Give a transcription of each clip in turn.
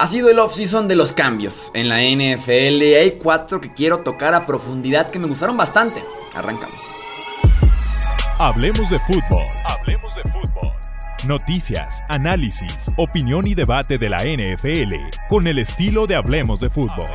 Ha sido el off-season de los cambios en la NFL. Hay cuatro que quiero tocar a profundidad que me gustaron bastante. Arrancamos. Hablemos de fútbol. Hablemos de fútbol. Noticias, análisis, opinión y debate de la NFL con el estilo de Hablemos de fútbol.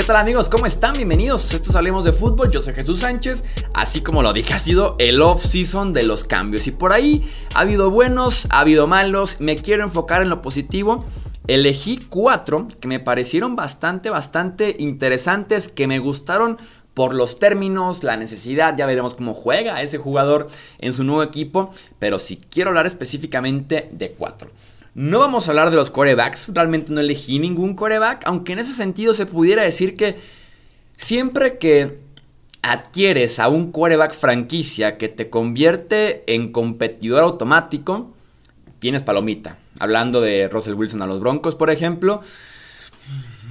¿Qué tal amigos? ¿Cómo están? Bienvenidos. Estos Hablemos de Fútbol. Yo soy Jesús Sánchez. Así como lo dije, ha sido el off-season de los cambios. Y por ahí ha habido buenos, ha habido malos. Me quiero enfocar en lo positivo. Elegí cuatro que me parecieron bastante, bastante interesantes, que me gustaron por los términos, la necesidad, ya veremos cómo juega ese jugador en su nuevo equipo, pero si quiero hablar específicamente de cuatro. No vamos a hablar de los corebacks, realmente no elegí ningún coreback, aunque en ese sentido se pudiera decir que siempre que adquieres a un coreback franquicia que te convierte en competidor automático, tienes palomita. Hablando de Russell Wilson a los Broncos, por ejemplo.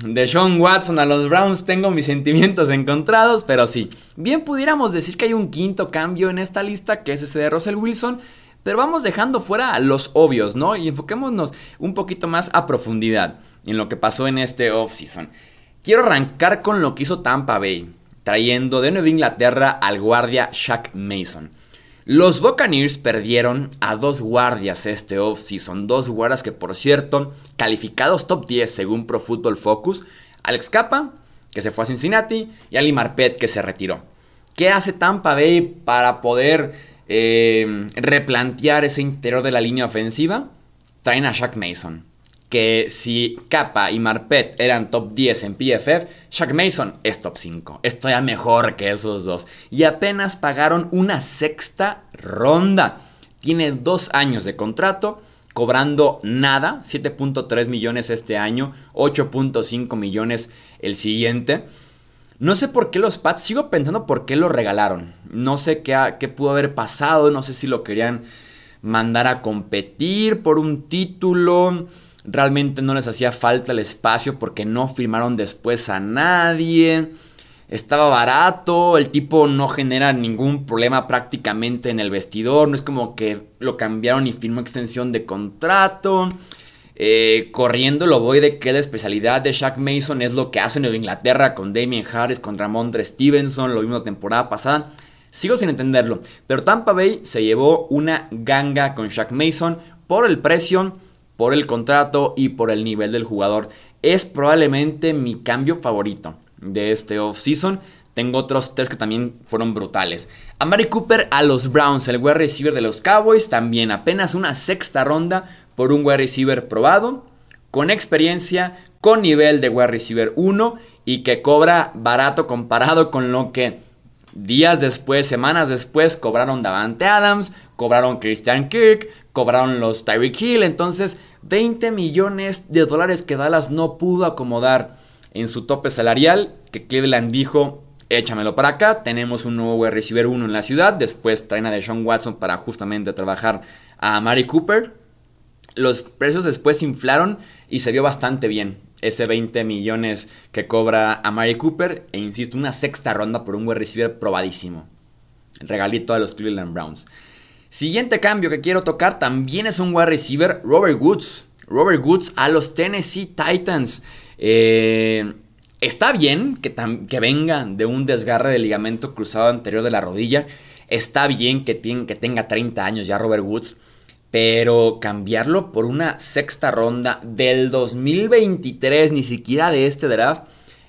De Sean Watson a los Browns tengo mis sentimientos encontrados, pero sí. Bien pudiéramos decir que hay un quinto cambio en esta lista, que es ese de Russell Wilson. Pero vamos dejando fuera los obvios, ¿no? Y enfoquémonos un poquito más a profundidad en lo que pasó en este offseason. Quiero arrancar con lo que hizo Tampa Bay, trayendo de Nueva Inglaterra al guardia Shaq Mason. Los Buccaneers perdieron a dos guardias este offseason, dos guardias que por cierto, calificados top 10 según Pro Football Focus, Alex Capa, que se fue a Cincinnati, y Ali Marpet, que se retiró. ¿Qué hace Tampa Bay para poder eh, replantear ese interior de la línea ofensiva, traen a Shaq Mason. Que si Kappa y Marpet eran top 10 en PFF, Shaq Mason es top 5. Esto ya mejor que esos dos. Y apenas pagaron una sexta ronda. Tiene dos años de contrato, cobrando nada, 7.3 millones este año, 8.5 millones el siguiente. No sé por qué los Pats, sigo pensando por qué lo regalaron. No sé qué, qué pudo haber pasado, no sé si lo querían mandar a competir por un título. Realmente no les hacía falta el espacio porque no firmaron después a nadie. Estaba barato, el tipo no genera ningún problema prácticamente en el vestidor. No es como que lo cambiaron y firmó extensión de contrato. Eh, corriendo lo voy de que la especialidad de Shaq Mason es lo que hace en Inglaterra con Damien Harris, con Ramondre Stevenson, lo vimos la temporada pasada. Sigo sin entenderlo, pero Tampa Bay se llevó una ganga con Shaq Mason por el precio, por el contrato y por el nivel del jugador. Es probablemente mi cambio favorito de este offseason. Tengo otros tres que también fueron brutales. A Mari Cooper a los Browns, el wide receiver de los Cowboys, también apenas una sexta ronda por un wide receiver probado, con experiencia, con nivel de wide receiver 1 y que cobra barato comparado con lo que días después, semanas después, cobraron Davante Adams, cobraron Christian Kirk, cobraron los Tyreek Hill. Entonces, 20 millones de dólares que Dallas no pudo acomodar en su tope salarial, que Cleveland dijo, échamelo para acá, tenemos un nuevo receiver 1 en la ciudad, después traen a Deshaun Watson para justamente trabajar a Mari Cooper. Los precios después inflaron y se vio bastante bien ese 20 millones que cobra a Mary Cooper. E insisto, una sexta ronda por un wide receiver probadísimo. Regalito de los Cleveland Browns. Siguiente cambio que quiero tocar también es un wide receiver, Robert Woods. Robert Woods a los Tennessee Titans. Eh, está bien que, que, venga de un desgarre de ligamento cruzado anterior de la rodilla. Está bien que, que tenga 30 años ya Robert Woods. Pero cambiarlo por una sexta ronda del 2023, ni siquiera de este draft,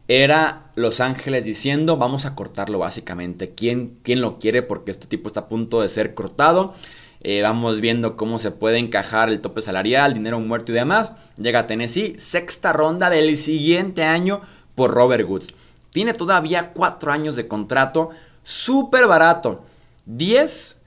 era Los Ángeles diciendo, vamos a cortarlo básicamente. ¿Quién, quién lo quiere? Porque este tipo está a punto de ser cortado. Eh, vamos viendo cómo se puede encajar el tope salarial, dinero muerto y demás. Llega a Tennessee, sexta ronda del siguiente año por Robert Woods. Tiene todavía cuatro años de contrato, súper barato. 10,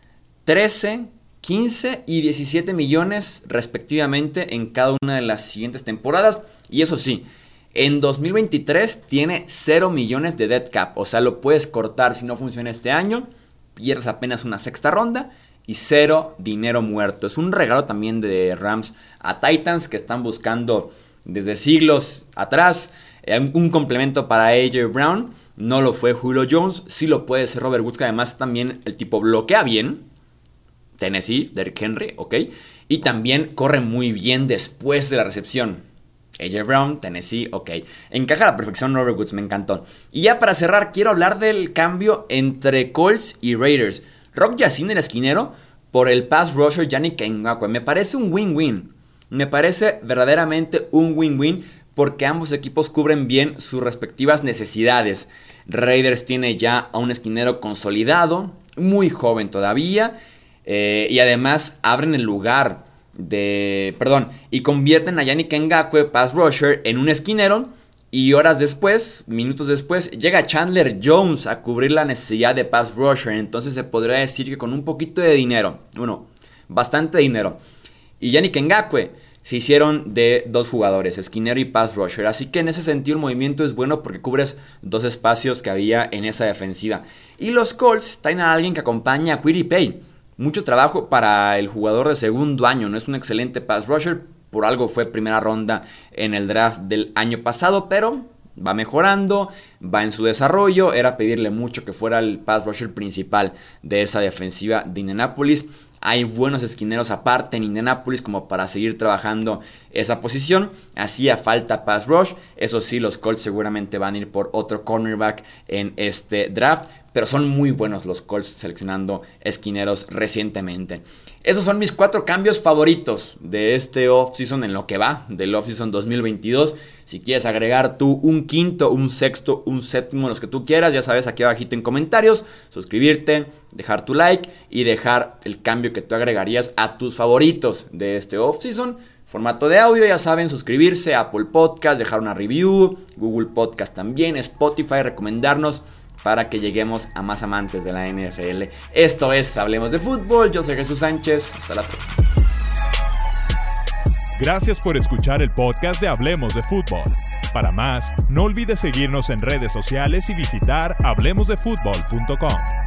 13, 15 y 17 millones respectivamente en cada una de las siguientes temporadas. Y eso sí, en 2023 tiene 0 millones de dead cap. O sea, lo puedes cortar si no funciona este año. Pierdes apenas una sexta ronda y cero dinero muerto. Es un regalo también de Rams a Titans que están buscando desde siglos atrás. Eh, un complemento para AJ Brown. No lo fue Julio Jones. Sí lo puede ser Robert Woods, que además también el tipo bloquea bien. Tennessee, Derrick Henry, ok. Y también corre muy bien después de la recepción. AJ Brown, Tennessee, ok. Encaja a la perfección Robert Woods, me encantó. Y ya para cerrar, quiero hablar del cambio entre Colts y Raiders. Rock Yacine, el esquinero, por el pass rusher Yannick Ngakwe. Me parece un win-win. Me parece verdaderamente un win-win porque ambos equipos cubren bien sus respectivas necesidades. Raiders tiene ya a un esquinero consolidado, muy joven todavía, eh, y además abren el lugar de. Perdón, y convierten a Yannick Ngakwe, pass rusher, en un esquinero. Y horas después, minutos después, llega Chandler Jones a cubrir la necesidad de pass rusher. Entonces se podría decir que con un poquito de dinero, bueno, bastante dinero. Y Yannick Ngakwe se hicieron de dos jugadores, esquinero y pass rusher. Así que en ese sentido el movimiento es bueno porque cubres dos espacios que había en esa defensiva. Y los Colts traen a alguien que acompaña a Quiddy Pay. Mucho trabajo para el jugador de segundo año. No es un excelente pass rusher. Por algo fue primera ronda en el draft del año pasado. Pero va mejorando, va en su desarrollo. Era pedirle mucho que fuera el pass rusher principal de esa defensiva de Indianapolis. Hay buenos esquineros aparte en Indianapolis como para seguir trabajando esa posición. Hacía falta pass rush. Eso sí, los Colts seguramente van a ir por otro cornerback en este draft. Pero son muy buenos los Colts seleccionando esquineros recientemente. Esos son mis cuatro cambios favoritos de este offseason en lo que va, del offseason 2022. Si quieres agregar tú un quinto, un sexto, un séptimo, los que tú quieras, ya sabes aquí abajito en comentarios, suscribirte, dejar tu like y dejar el cambio que tú agregarías a tus favoritos de este offseason. Formato de audio, ya saben, suscribirse, Apple Podcast, dejar una review, Google Podcast también, Spotify, recomendarnos para que lleguemos a más amantes de la NFL. Esto es Hablemos de Fútbol, yo soy Jesús Sánchez, hasta la próxima. Gracias por escuchar el podcast de Hablemos de Fútbol. Para más, no olvides seguirnos en redes sociales y visitar hablemosdefutbol.com.